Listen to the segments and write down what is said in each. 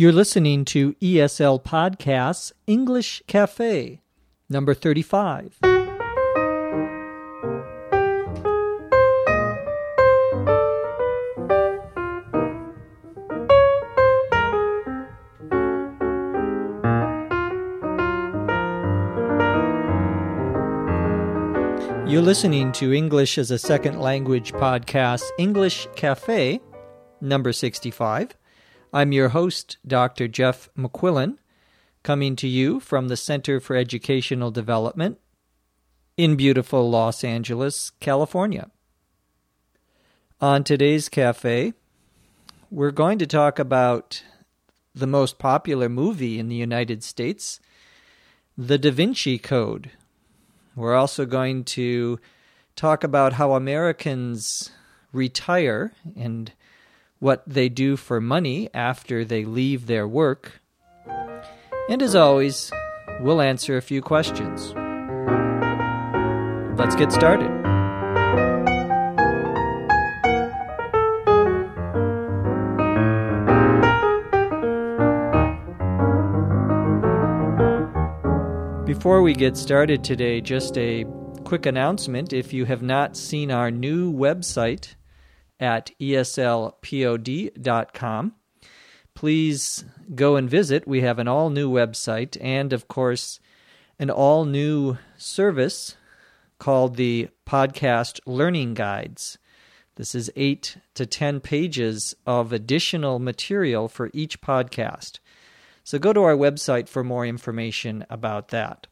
You're listening to ESL Podcasts English Cafe, number 35. You're listening to English as a Second Language podcast, English Cafe, number 65. I'm your host, Dr. Jeff McQuillan, coming to you from the Center for Educational Development in beautiful Los Angeles, California. On today's cafe, we're going to talk about the most popular movie in the United States, The Da Vinci Code. We're also going to talk about how Americans retire and what they do for money after they leave their work. And as always, we'll answer a few questions. Let's get started. Before we get started today, just a quick announcement. If you have not seen our new website, at eslpod.com. Please go and visit. We have an all new website and, of course, an all new service called the Podcast Learning Guides. This is eight to 10 pages of additional material for each podcast. So go to our website for more information about that.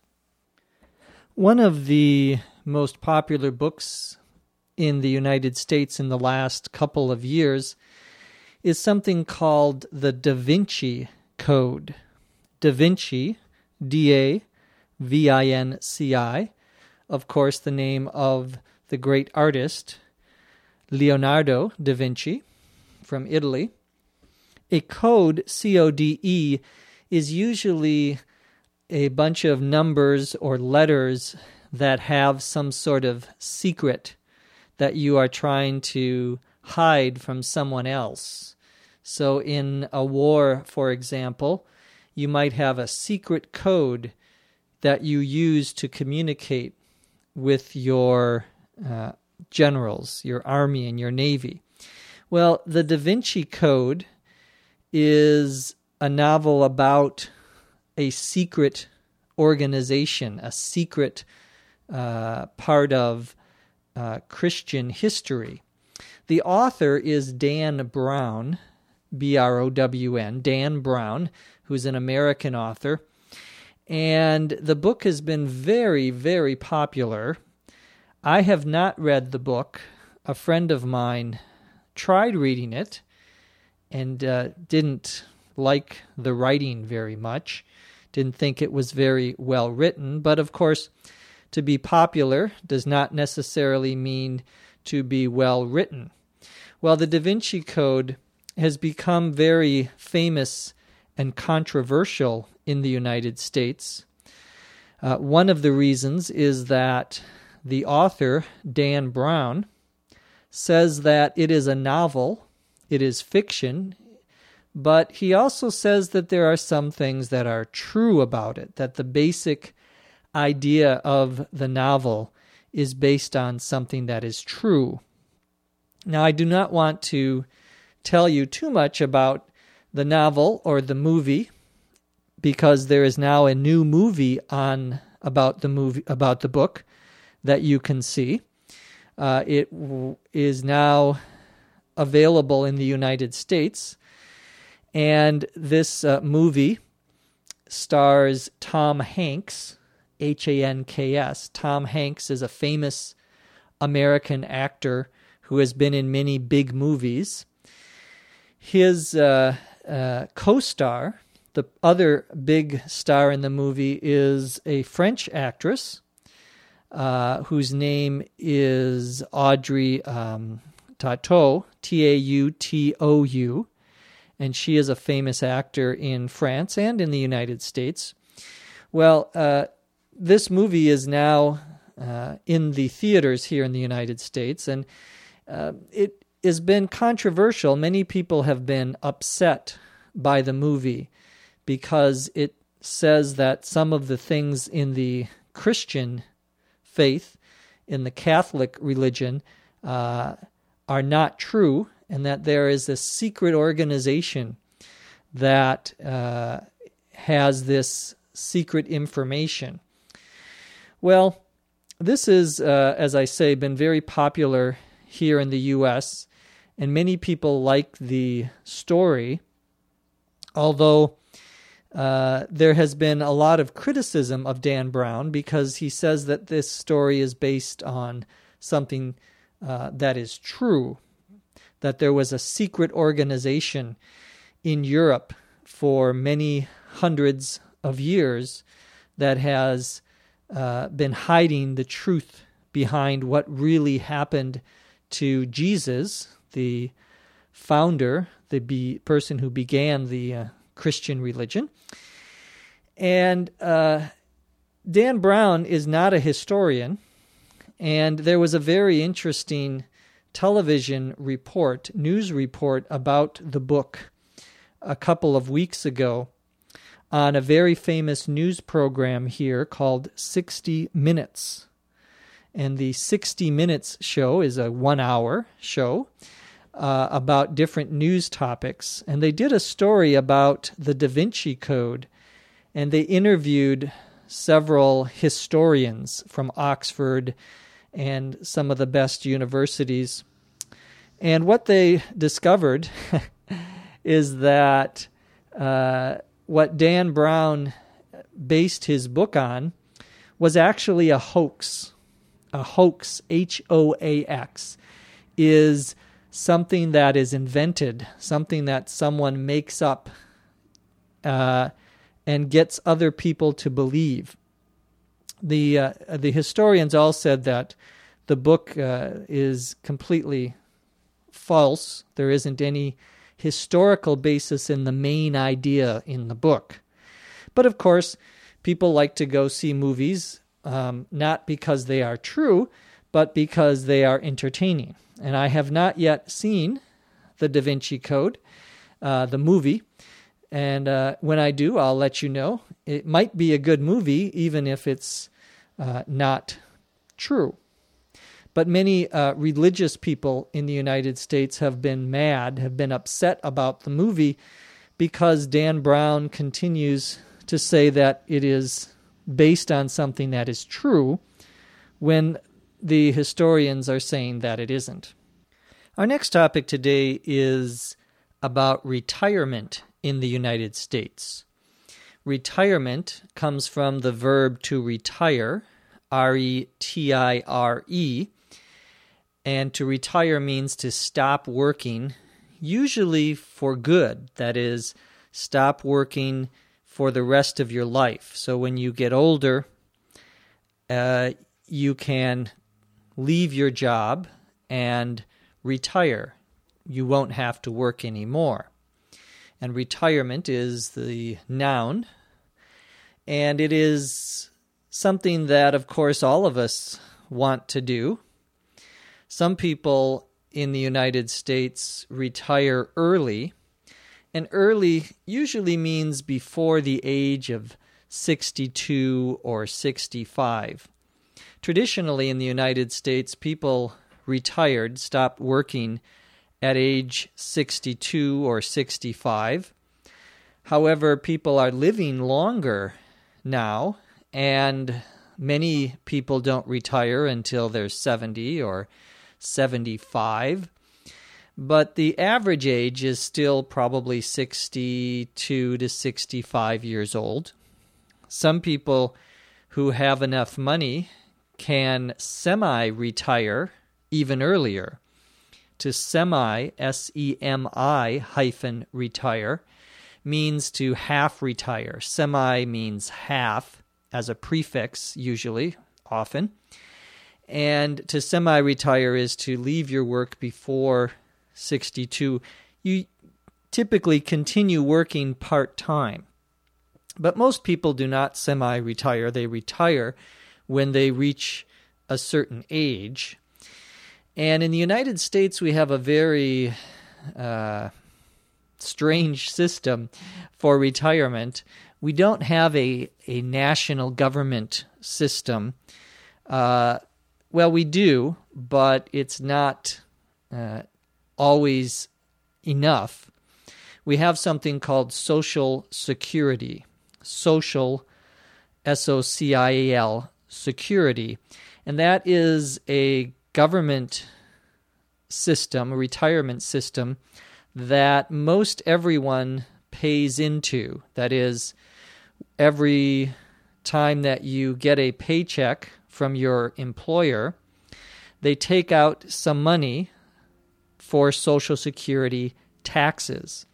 One of the most popular books in the United States in the last couple of years is something called the Da Vinci Code. Da Vinci, D A V I N C I, of course, the name of the great artist Leonardo da Vinci from Italy. A code, C O D E, is usually a bunch of numbers or letters that have some sort of secret that you are trying to hide from someone else. So, in a war, for example, you might have a secret code that you use to communicate with your uh, generals, your army, and your navy. Well, the Da Vinci Code is a novel about a secret organization, a secret uh, part of uh, Christian history. The author is Dan Brown, B R O W N, Dan Brown, who's an American author. And the book has been very, very popular. I have not read the book. A friend of mine tried reading it and uh, didn't like the writing very much, didn't think it was very well written. But of course, to be popular does not necessarily mean to be well written. While the Da Vinci Code has become very famous and controversial in the United States. Uh, one of the reasons is that the author, Dan Brown, says that it is a novel, it is fiction, but he also says that there are some things that are true about it, that the basic idea of the novel is based on something that is true. Now, I do not want to tell you too much about the novel or the movie because there is now a new movie on about the movie about the book that you can see. Uh, it w- is now available in the United States, and this uh, movie stars Tom Hanks H A N K S. Tom Hanks is a famous American actor who has been in many big movies. His uh, uh, co star, the other big star in the movie, is a French actress uh, whose name is Audrey um, Tautou, T A U T O U, and she is a famous actor in France and in the United States. Well, uh, this movie is now uh, in the theaters here in the United States, and uh, it has been controversial. Many people have been upset by the movie because it says that some of the things in the Christian faith, in the Catholic religion, uh, are not true, and that there is a secret organization that uh, has this secret information. Well, this is, uh, as I say, been very popular here in the U.S., and many people like the story, although uh, there has been a lot of criticism of Dan Brown because he says that this story is based on something uh, that is true, that there was a secret organization in Europe for many hundreds of years that has uh, been hiding the truth behind what really happened to Jesus, the founder, the be- person who began the uh, Christian religion. And uh, Dan Brown is not a historian, and there was a very interesting television report, news report about the book a couple of weeks ago on a very famous news program here called 60 Minutes. And the 60 Minutes show is a one hour show uh, about different news topics. And they did a story about the Da Vinci Code. And they interviewed several historians from Oxford and some of the best universities. And what they discovered is that uh, what Dan Brown based his book on was actually a hoax. A hoax, H O A X, is something that is invented, something that someone makes up uh, and gets other people to believe. The uh, the historians all said that the book uh, is completely false. There isn't any historical basis in the main idea in the book. But of course, people like to go see movies um, not because they are true, but because they are entertaining. And I have not yet seen the Da Vinci Code, uh, the movie. And uh, when I do, I'll let you know. It might be a good movie, even if it's uh, not true. But many uh, religious people in the United States have been mad, have been upset about the movie because Dan Brown continues to say that it is based on something that is true when the historians are saying that it isn't. Our next topic today is about retirement in the United States. Retirement comes from the verb to retire, R E T I R E, and to retire means to stop working, usually for good. That is, stop working for the rest of your life. So when you get older, uh, you can leave your job and retire. You won't have to work anymore. And retirement is the noun. And it is something that, of course, all of us want to do. Some people in the United States retire early, and early usually means before the age of 62 or 65. Traditionally, in the United States, people retired, stopped working at age 62 or 65. However, people are living longer now, and many people don't retire until they're 70 or 75. But the average age is still probably 62 to 65 years old. Some people who have enough money can semi retire even earlier. To semi, S E M I hyphen retire, means to half retire. Semi means half as a prefix, usually, often. And to semi retire is to leave your work before 62. You typically continue working part time. But most people do not semi retire, they retire when they reach a certain age. And in the United States, we have a very uh, strange system for retirement. We don't have a, a national government system. Uh, well, we do, but it's not uh, always enough. We have something called Social Security. Social, S O C I A L, security. And that is a government system, a retirement system that most everyone pays into. That is, every time that you get a paycheck from your employer, they take out some money for Social Security taxes.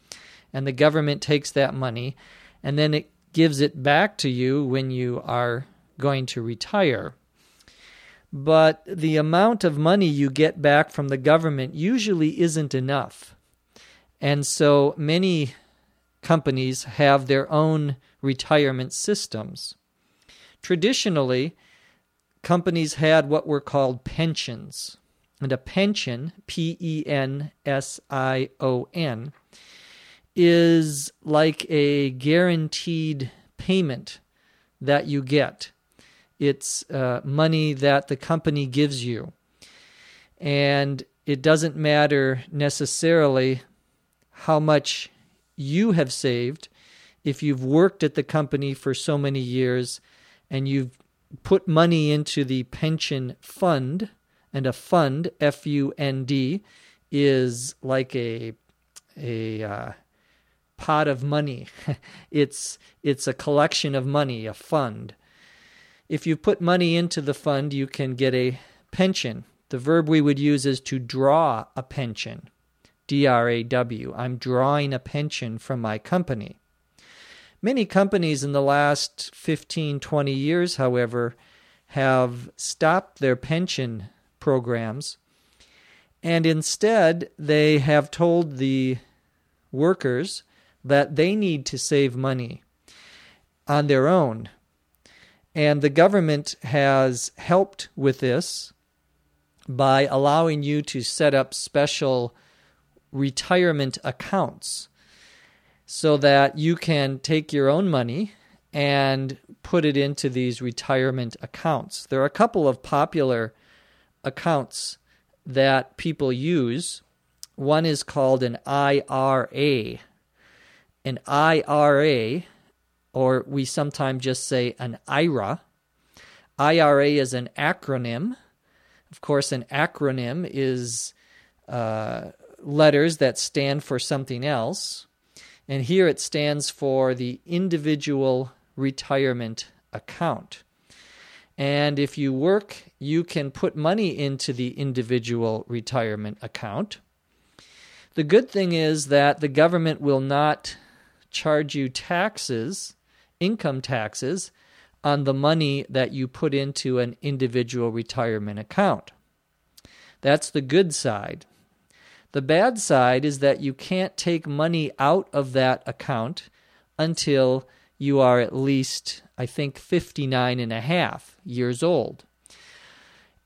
And the government takes that money and then it gives it back to you when you are going to retire. But the amount of money you get back from the government usually isn't enough. And so many companies have their own retirement systems. Traditionally, companies had what were called pensions. And a pension, P E N S I O N, is like a guaranteed payment that you get. It's uh, money that the company gives you. And it doesn't matter necessarily how much you have saved if you've worked at the company for so many years and you've put money into the pension fund, and a fund, F U N D, is like a a uh, pot of money. it's it's a collection of money, a fund. If you put money into the fund, you can get a pension. The verb we would use is to draw a pension. D R A W. I'm drawing a pension from my company. Many companies in the last 15, 20 years, however, have stopped their pension programs and instead they have told the workers that they need to save money on their own. And the government has helped with this by allowing you to set up special retirement accounts so that you can take your own money and put it into these retirement accounts. There are a couple of popular accounts that people use. One is called an IRA. An IRA, or we sometimes just say an IRA. IRA is an acronym. Of course, an acronym is uh, letters that stand for something else. And here it stands for the individual retirement account. And if you work, you can put money into the individual retirement account. The good thing is that the government will not charge you taxes, income taxes, on the money that you put into an individual retirement account. That's the good side. The bad side is that you can't take money out of that account until you are at least, I think, 59 and a half years old.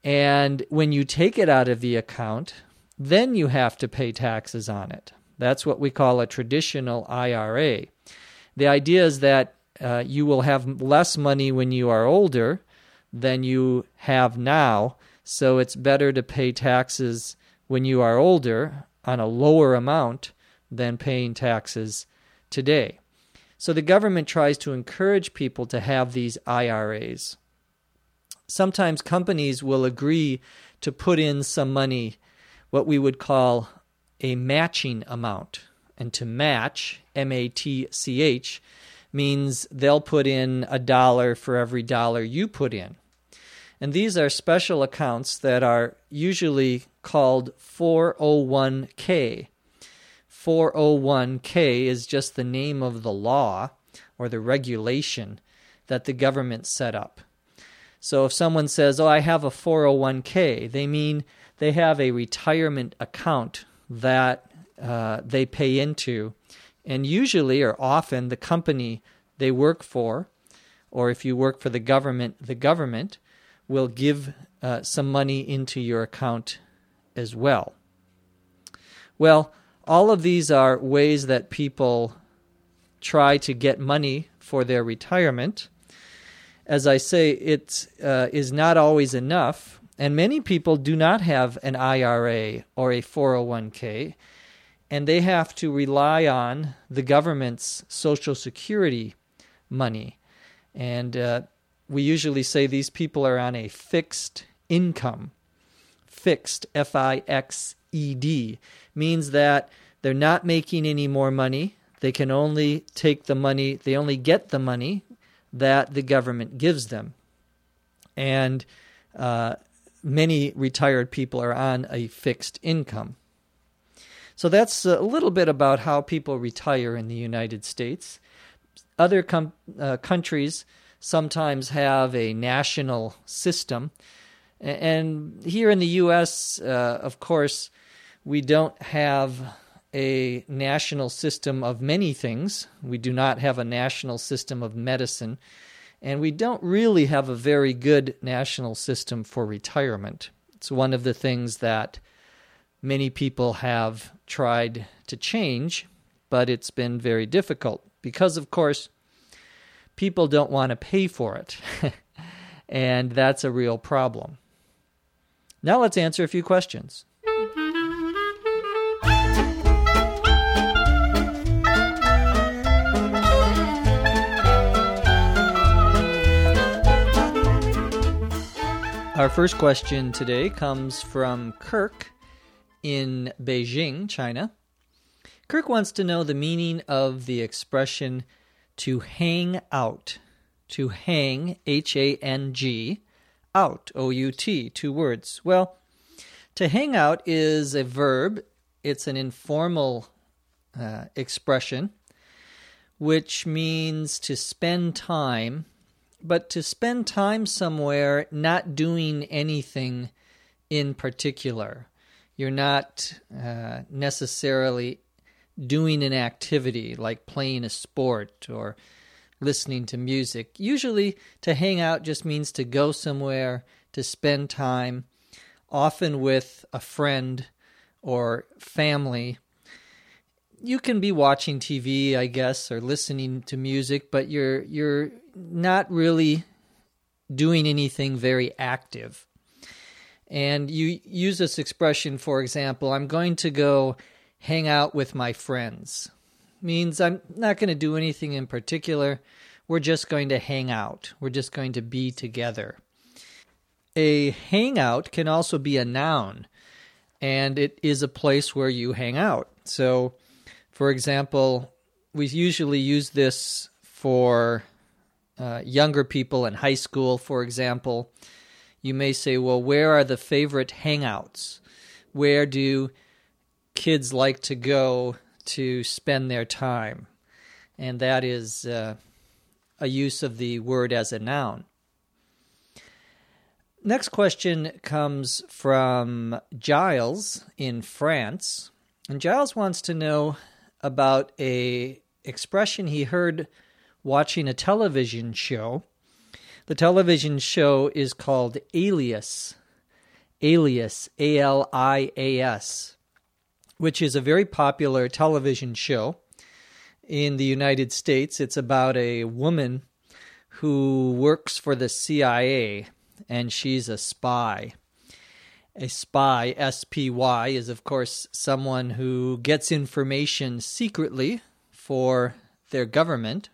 And when you take it out of the account, then you have to pay taxes on it. That's what we call a traditional IRA. The idea is that uh, you will have less money when you are older than you have now, so it's better to pay taxes when you are older on a lower amount than paying taxes today. So the government tries to encourage people to have these IRAs. Sometimes companies will agree to put in some money, what we would call a matching amount. And to match, M A T C H, means they'll put in a dollar for every dollar you put in. And these are special accounts that are usually called 401k. 401k is just the name of the law or the regulation that the government set up. So if someone says, Oh, I have a 401k, they mean they have a retirement account that uh, they pay into. And usually or often, the company they work for, or if you work for the government, the government will give uh, some money into your account as well. Well, all of these are ways that people try to get money for their retirement. As I say, it uh, is not always enough, and many people do not have an IRA or a 401k, and they have to rely on the government's Social Security money. And uh, we usually say these people are on a fixed income. Fixed, F I X E D, means that they're not making any more money. They can only take the money, they only get the money that the government gives them. And uh, many retired people are on a fixed income. So that's a little bit about how people retire in the United States. Other com- uh, countries sometimes have a national system. And here in the U.S., uh, of course, we don't have a national system of many things. We do not have a national system of medicine. And we don't really have a very good national system for retirement. It's one of the things that many people have tried to change, but it's been very difficult because, of course, people don't want to pay for it. and that's a real problem. Now let's answer a few questions. Our first question today comes from Kirk in Beijing, China. Kirk wants to know the meaning of the expression to hang out. To hang, H A N G, out, O U T, two words. Well, to hang out is a verb, it's an informal uh, expression which means to spend time, but to spend time somewhere not doing anything in particular. You're not uh, necessarily doing an activity like playing a sport or listening to music. Usually, to hang out just means to go somewhere, to spend time, often with a friend or family. You can be watching TV, I guess, or listening to music, but you're you're not really doing anything very active. And you use this expression, for example, I'm going to go hang out with my friends. Means I'm not going to do anything in particular. We're just going to hang out. We're just going to be together. A hangout can also be a noun, and it is a place where you hang out. So, for example, we usually use this for uh, younger people in high school, for example. You may say, well, where are the favorite hangouts? Where do kids like to go to spend their time, and that is uh, a use of the word as a noun. Next question comes from Giles in France, and Giles wants to know about a expression he heard watching a television show. The television show is called Alias. Alias, A L I A S which is a very popular television show in the United States. It's about a woman who works for the CIA and she's a spy. A spy, S P Y, is of course someone who gets information secretly for their government.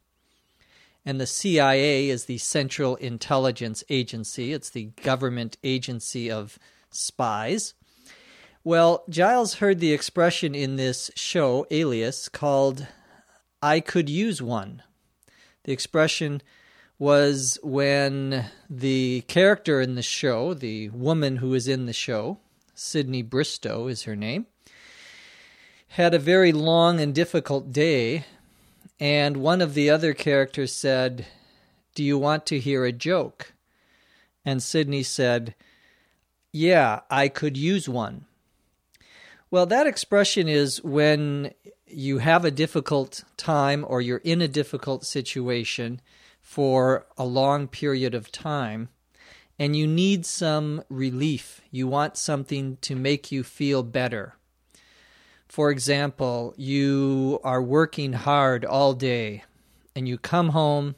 And the CIA is the Central Intelligence Agency, it's the government agency of spies. Well, Giles heard the expression in this show, Alias, called I could use one. The expression was when the character in the show, the woman who is in the show, Sydney Bristow is her name, had a very long and difficult day, and one of the other characters said, Do you want to hear a joke? And Sydney said, Yeah, I could use one. Well, that expression is when you have a difficult time or you're in a difficult situation for a long period of time and you need some relief. You want something to make you feel better. For example, you are working hard all day and you come home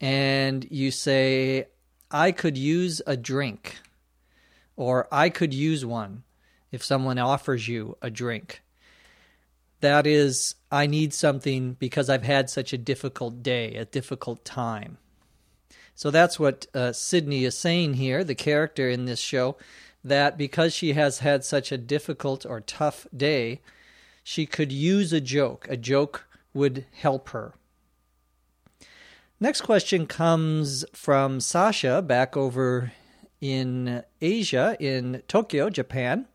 and you say, I could use a drink, or I could use one if someone offers you a drink. That is, I need something because I've had such a difficult day, a difficult time. So that's what uh, Sydney is saying here, the character in this show, that because she has had such a difficult or tough day, she could use a joke. A joke would help her. Next question comes from Sasha back over in Asia, in Tokyo, Japan.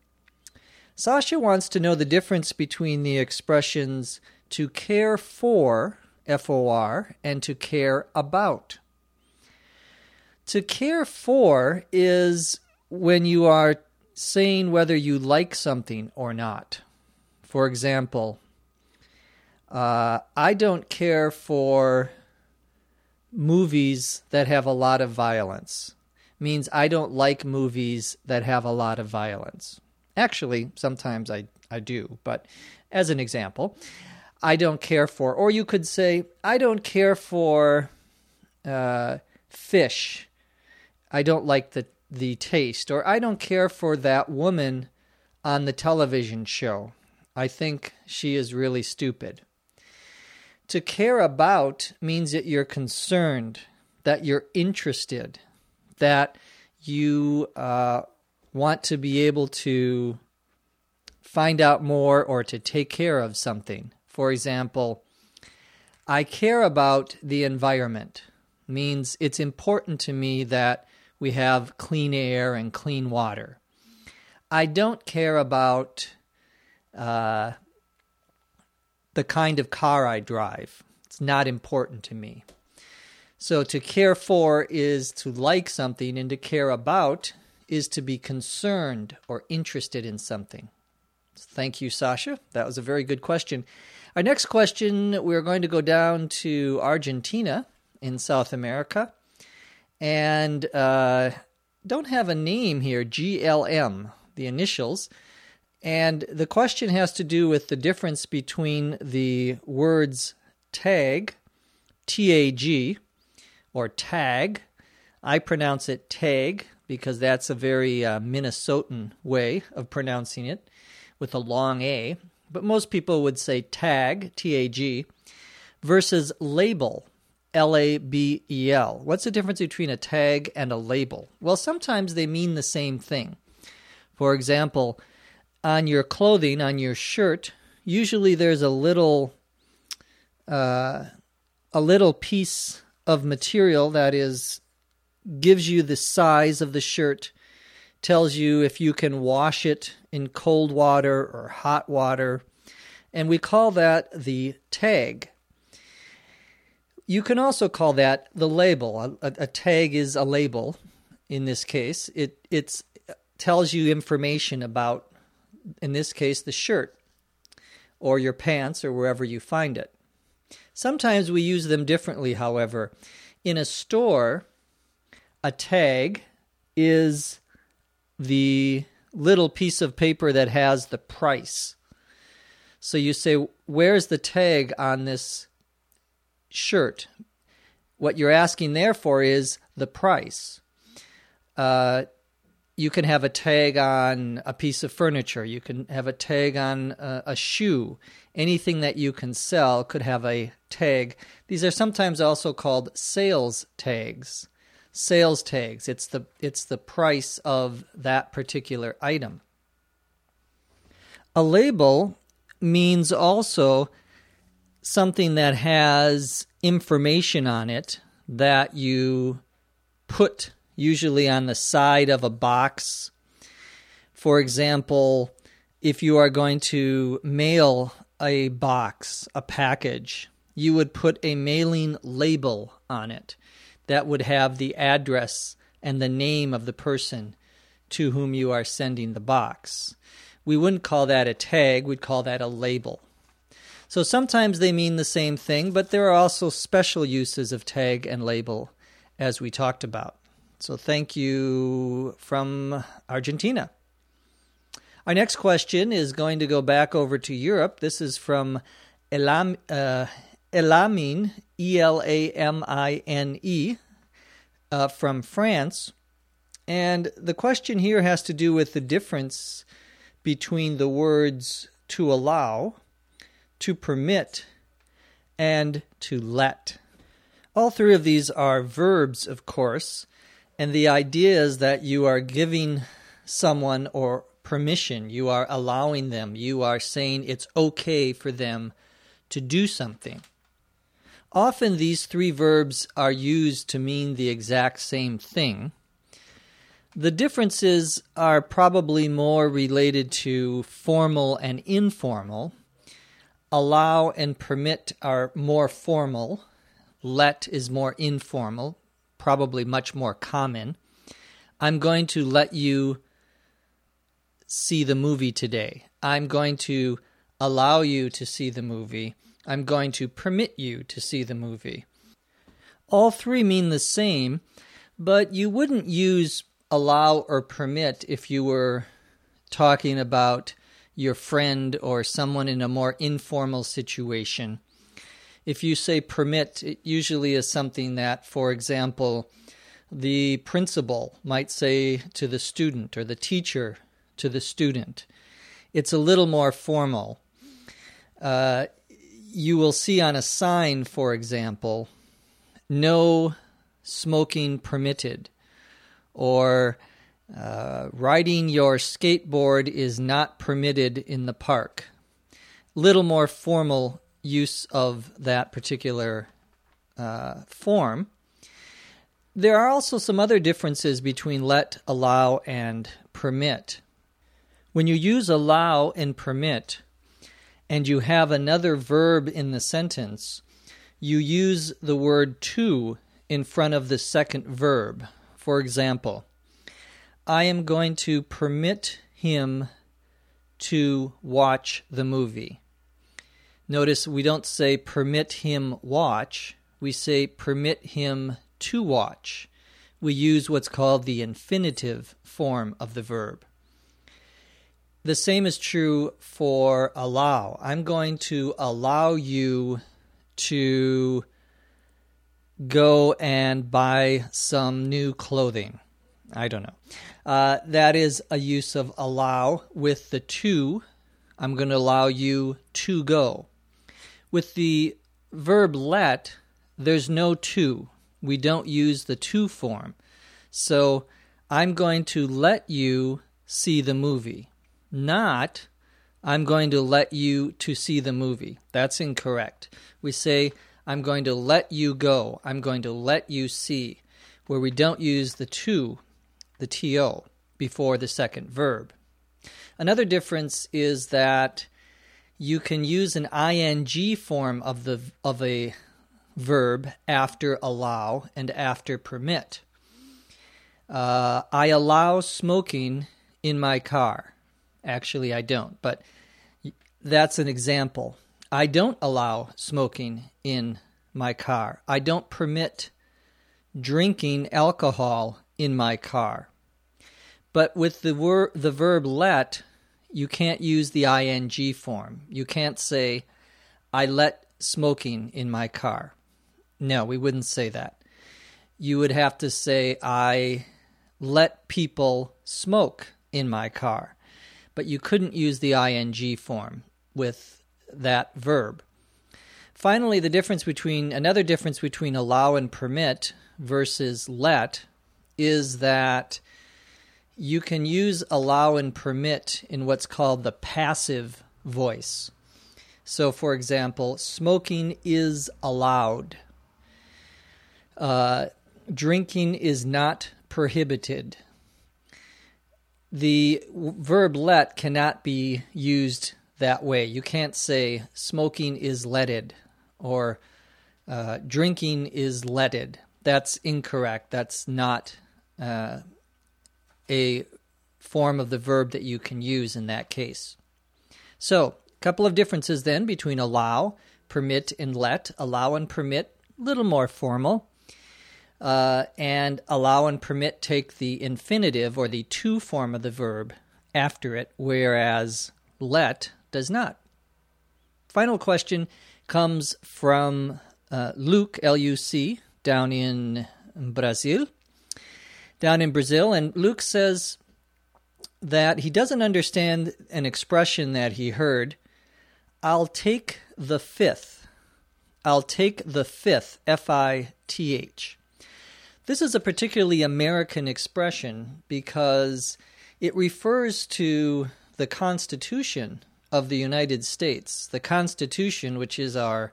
Sasha wants to know the difference between the expressions to care for, F O R, and to care about. To care for is when you are saying whether you like something or not. For example, uh, I don't care for movies that have a lot of violence means I don't like movies that have a lot of violence. Actually, sometimes I, I do, but as an example, I don't care for, or you could say, I don't care for uh, fish. I don't like the, the taste, or I don't care for that woman on the television show. I think she is really stupid. To care about means that you're concerned, that you're interested, that you uh, want to be able to find out more or to take care of something. For example, I care about the environment means it's important to me that we have clean air and clean water. I don't care about uh, the kind of car I drive. It's not important to me. So to care for is to like something, and to care about is to be concerned or interested in something. Thank you, Sasha. That was a very good question. Our next question we're going to go down to Argentina in South America. And uh, don't have a name here GLM, the initials. And the question has to do with the difference between the words tag, T A G, or tag. I pronounce it tag because that's a very uh, Minnesotan way of pronouncing it with a long A. But most people would say tag, T A G, versus label, L A B E L. What's the difference between a tag and a label? Well, sometimes they mean the same thing. For example, on your clothing, on your shirt, usually there's a little uh, a little piece of material that is gives you the size of the shirt, tells you if you can wash it in cold water or hot water, and we call that the tag. You can also call that the label. A, a tag is a label. In this case, it it's tells you information about in this case, the shirt or your pants or wherever you find it. Sometimes we use them differently, however. In a store, a tag is the little piece of paper that has the price. So you say, Where's the tag on this shirt? What you're asking, there for is the price. Uh, you can have a tag on a piece of furniture. You can have a tag on a, a, shoe. Anything that you can sell could have a tag. These are sometimes also called sales tags. Sales tags. It's the it's the price of that particular item. A label means also something that has information on it that you put usually on the side of a box. For example, if you are going to mail a box, a package, you would put a mailing label on it that would have the address and the name of the person to whom you are sending the box. We wouldn't call that a tag, we'd call that a label. So sometimes they mean the same thing, but there are also special uses of tag and label, as we talked about. So thank you from Argentina. Our next question is going to go back over to Europe. This is from Elam, uh, Elamine, E L A M I N E, uh, from France. And the question here has to do with the difference between the words to allow, to permit, and to let. All three of these are verbs, of course, and the idea is that you are giving someone or permission, you are allowing them, you are saying it's okay for them to do something. Often these three verbs are used to mean the exact same thing. The differences are probably more related to formal and informal. Allow and permit are more formal. Let is more informal, probably much more common. I'm going to let you see the movie today. I'm going to allow you to see the movie. I'm going to permit you to see the movie. All three mean the same, but you wouldn't use allow or permit if you were talking about your friend or someone in a more informal situation. If you say permit, it usually is something that, for example, the principal might say to the student or the teacher to the student. It's a little more formal. Uh, you will see on a sign, for example, no smoking permitted, or uh, riding your skateboard is not permitted in the park. Little more formal use of that particular uh, form. There are also some other differences between let, allow, and permit. When you use allow and permit, and you have another verb in the sentence, you use the word to in front of the second verb. For example, I am going to permit him to watch the movie. Notice we don't say permit him watch, we say permit him to watch. We use what's called the infinitive form of the verb. The same is true for allow. I'm going to allow you to go and buy some new clothing. I don't know. Uh, that is a use of allow with the to. I'm going to allow you to go. With the verb let, there's no to. We don't use the to form. So I'm going to let you see the movie not I'm going to let you to see the movie. That's incorrect. We say I'm going to let you go. I'm going to let you see where we don't use the to, the to before the second verb. Another difference is that you can use an ing form of the of a verb after allow and after permit. Uh, I allow smoking in my car. Actually, I don't, but that's an example. I don't allow smoking in my car. I don't permit drinking alcohol in my car. But with the wor- the verb let, you can't use the ing form. You can't say I let smoking in my car. No, we wouldn't say that. You would have to say I let people smoke in my car but you couldn't use the ing form with that verb. Finally, the difference between another difference between allow and permit versus let is that you can use allow and permit in what's called the passive voice. So, for example, smoking is allowed. Uh, drinking is not prohibited the verb let cannot be used that way. You can't say smoking is letted or uh, drinking is letted. That's incorrect. That's not uh, a form of the verb that you can use in that case. So, a couple of differences then between allow, permit, and let. Allow and permit, little more formal uh, and allow and permit take the infinitive or the to form of the verb after it, whereas let does not. Final question comes from uh, Luc, L U C, down in Brazil. Down in Brazil, and Luc says that he doesn't understand an expression that he heard. I'll take the fifth. I'll take the fifth, F I T H. This is a particularly American expression because it refers to the Constitution of the United States. The Constitution, which is our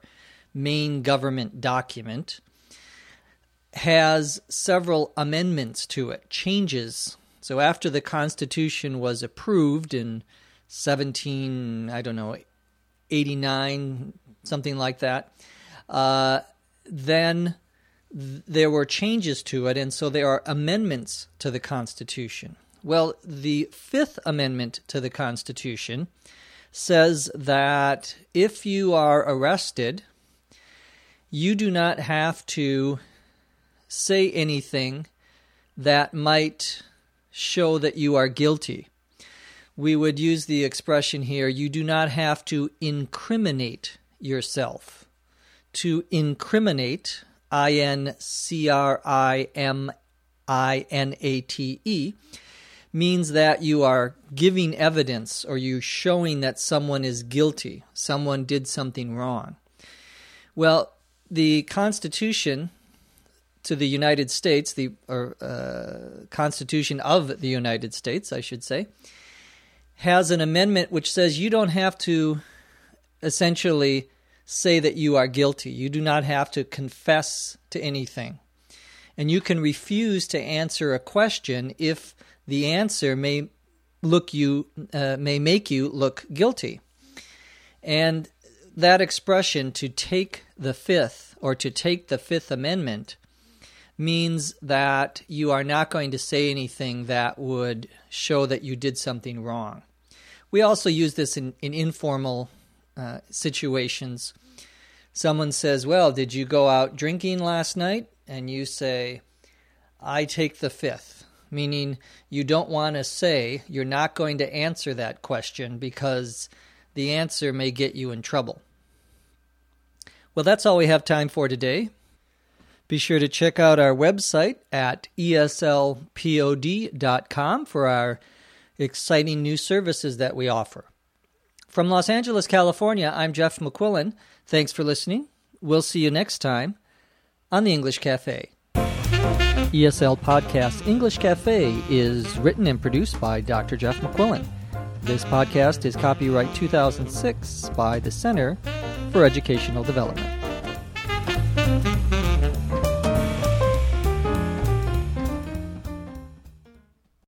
main government document, has several amendments to it, changes. So after the Constitution was approved in 17, I don't know, 89, something like that, uh, then there were changes to it, and so there are amendments to the Constitution. Well, the Fifth Amendment to the Constitution says that if you are arrested, you do not have to say anything that might show that you are guilty. We would use the expression here you do not have to incriminate yourself. To incriminate I N C R I M I N A T E, means that you are giving evidence or you showing that someone is guilty, someone did something wrong. Well, the Constitution to the United States, the or, uh, Constitution of the United States, I should say, has an amendment which says you don't have to essentially say that you are guilty. You do not have to confess to anything. And you can refuse to answer a question if the answer may look you uh, may make you look guilty. And that expression to take the fifth or to take the fifth amendment means that you are not going to say anything that would show that you did something wrong. We also use this in, in informal uh, situations. Someone says, Well, did you go out drinking last night? And you say, I take the fifth, meaning you don't want to say, you're not going to answer that question because the answer may get you in trouble. Well, that's all we have time for today. Be sure to check out our website at eslpod.com for our exciting new services that we offer. From Los Angeles, California, I'm Jeff McQuillan. Thanks for listening. We'll see you next time on the English Cafe. ESL Podcast English Cafe is written and produced by Dr. Jeff McQuillan. This podcast is copyright 2006 by the Center for Educational Development.